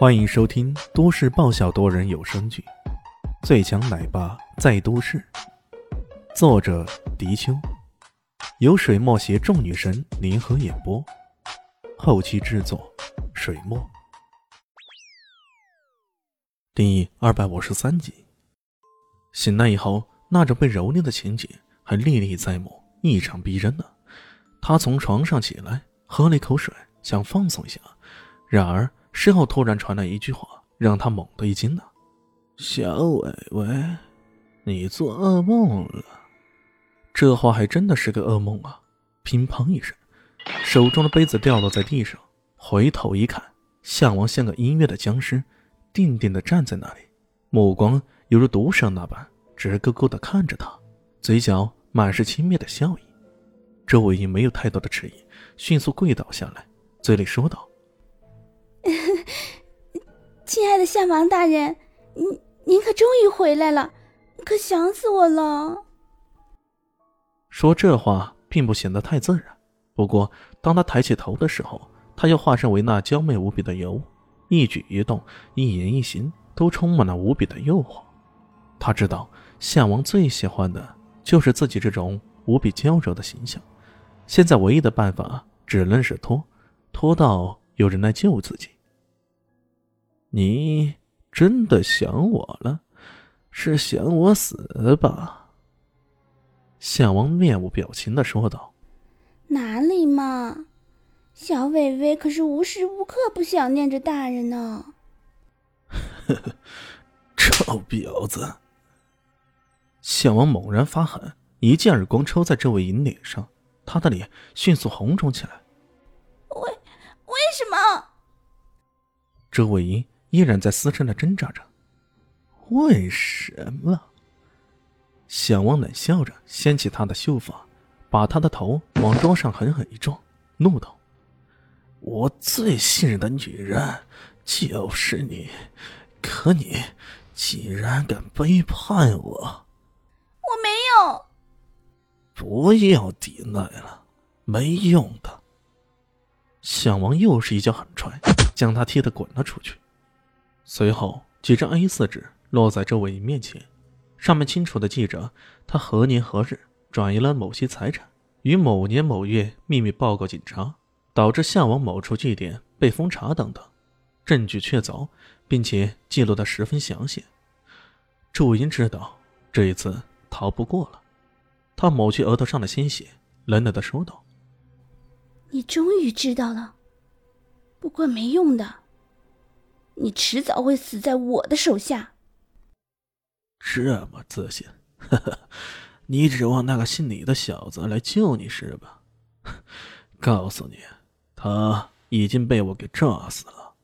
欢迎收听都市爆笑多人有声剧《最强奶爸在都市》，作者：迪秋，由水墨携众女神联合演播，后期制作：水墨。第二百五十三集，醒来以后，那种被蹂躏的情景还历历在目，异常逼真呢。他从床上起来，喝了一口水，想放松一下，然而。身后突然传来一句话，让他猛地一惊呢。小伟伟，你做噩梦了。这话还真的是个噩梦啊！乒乓一声，手中的杯子掉落在地上。回头一看，项王像个音乐的僵尸，定定的站在那里，目光犹如毒蛇那般直勾勾的看着他，嘴角满是轻蔑的笑意。周伟英没有太多的迟疑，迅速跪倒下来，嘴里说道。亲爱的夏王大人，您您可终于回来了，可想死我了。说这话并不显得太自然，不过当他抬起头的时候，他又化身为那娇媚无比的尤，一举一动、一言一行都充满了无比的诱惑。他知道夏王最喜欢的就是自己这种无比娇柔的形象，现在唯一的办法只能是拖，拖到。有人来救自己。你真的想我了？是想我死吧？项王面无表情的说道：“哪里嘛，小伟伟可是无时无刻不想念着大人呢。”呵呵，臭婊子！项王猛然发狠，一记耳光抽在这位银脸上，他的脸迅速红肿起来。为为什么？周伟英依然在嘶声的挣扎着。为什么？小王冷笑着掀起他的秀发，把他的头往桌上狠狠一撞，怒道：“我最信任的女人就是你，可你竟然敢背叛我！”我没有。不要抵赖了，没用的。小王又是一脚狠踹，将他踢得滚了出去。随后，几张 A4 纸落在周伟面前，上面清楚的记着他何年何日转移了某些财产，于某年某月秘密报告警察，导致向往某处据点被封查等等，证据确凿，并且记录的十分详细。周伟英知道这一次逃不过了，他抹去额头上的鲜血，冷冷的说道。你终于知道了，不过没用的，你迟早会死在我的手下。这么自信，你指望那个姓李的小子来救你是吧？告诉你，他已经被我给炸死了。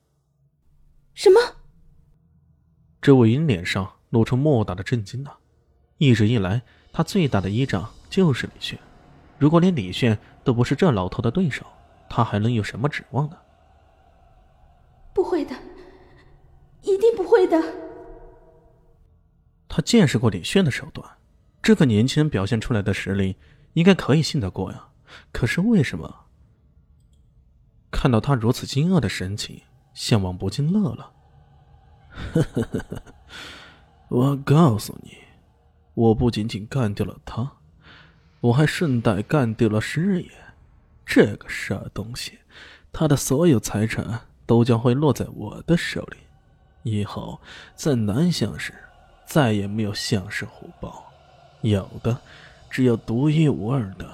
什么？周伟英脸上露出莫大的震惊啊！一直以来，他最大的依仗就是李炫。如果连李炫都不是这老头的对手，他还能有什么指望呢？不会的，会的。他见识过李炫的手段，这个年轻人表现出来的实力应该可以信得过呀。可是为什么？看到他如此惊愕的神情，项王不禁乐了。我告诉你，我不仅仅干掉了他。我还顺带干掉了师爷，这个傻东西，他的所有财产都将会落在我的手里，以后在南乡市再也没有相氏虎豹，有的只有独一无二的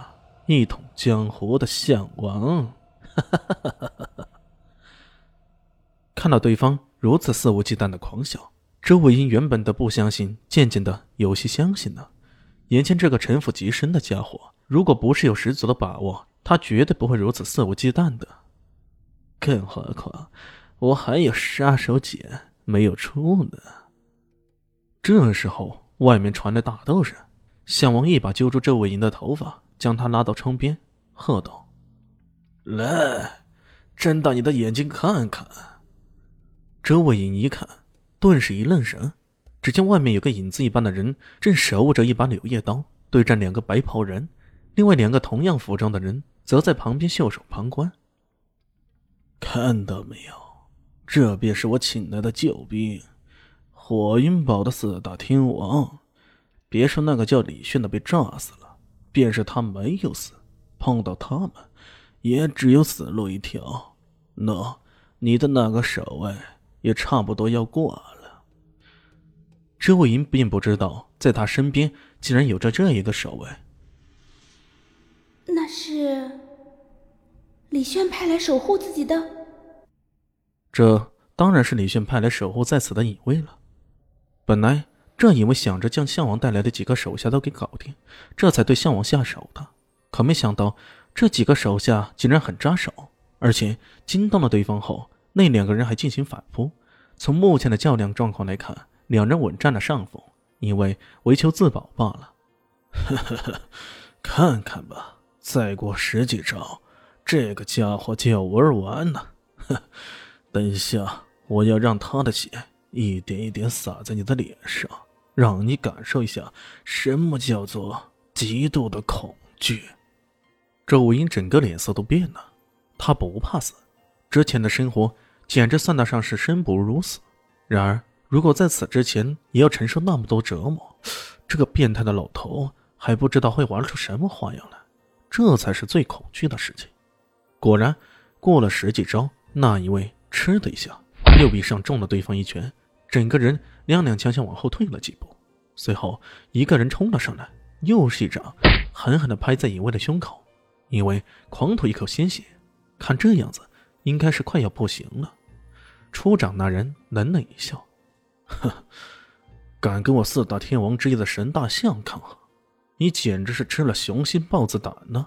一统江湖的项王。看到对方如此肆无忌惮的狂笑，周伟英原本的不相信，渐渐的有些相信了。眼前这个城府极深的家伙，如果不是有十足的把握，他绝对不会如此肆无忌惮的。更何况，我还有杀手锏没有出呢。这时候，外面传来打斗声，项王一把揪住周伟英的头发，将他拉到窗边，喝道：“来，睁大你的眼睛看看。”周伟英一看，顿时一愣神。只见外面有个影子一般的人，正手握着一把柳叶刀，对战两个白袍人。另外两个同样服装的人，则在旁边袖手旁观。看到没有，这便是我请来的救兵，火云堡的四大天王。别说那个叫李炫的被炸死了，便是他没有死，碰到他们，也只有死路一条。那你的那个守卫也差不多要挂了。周武银并不知道，在他身边竟然有着这一个守卫。那是李炫派来守护自己的。这当然是李炫派来守护在此的隐卫了。本来这隐卫想着将项王带来的几个手下都给搞定，这才对项王下手的。可没想到这几个手下竟然很扎手，而且惊动了对方后，那两个人还进行反扑。从目前的较量状况来看，两人稳占了上风，因为为求自保罢了。呵呵呵，看看吧。再过十几招，这个家伙就要玩完了。哼，等一下我要让他的血一点一点洒在你的脸上，让你感受一下什么叫做极度的恐惧。周武英整个脸色都变了，他不怕死，之前的生活简直算得上是生不如死。然而，如果在此之前也要承受那么多折磨，这个变态的老头还不知道会玩出什么花样来。这才是最恐惧的事情。果然，过了十几招，那一位嗤的一下，右臂上中了对方一拳，整个人踉踉跄跄往后退了几步。随后，一个人冲了上来，又是一掌，狠狠地拍在尹卫的胸口。尹卫狂吐一口鲜血，看这样子，应该是快要不行了。出掌那人冷冷一笑：“哼，敢跟我四大天王之一的神大象抗衡？”你简直是吃了雄心豹子胆呢！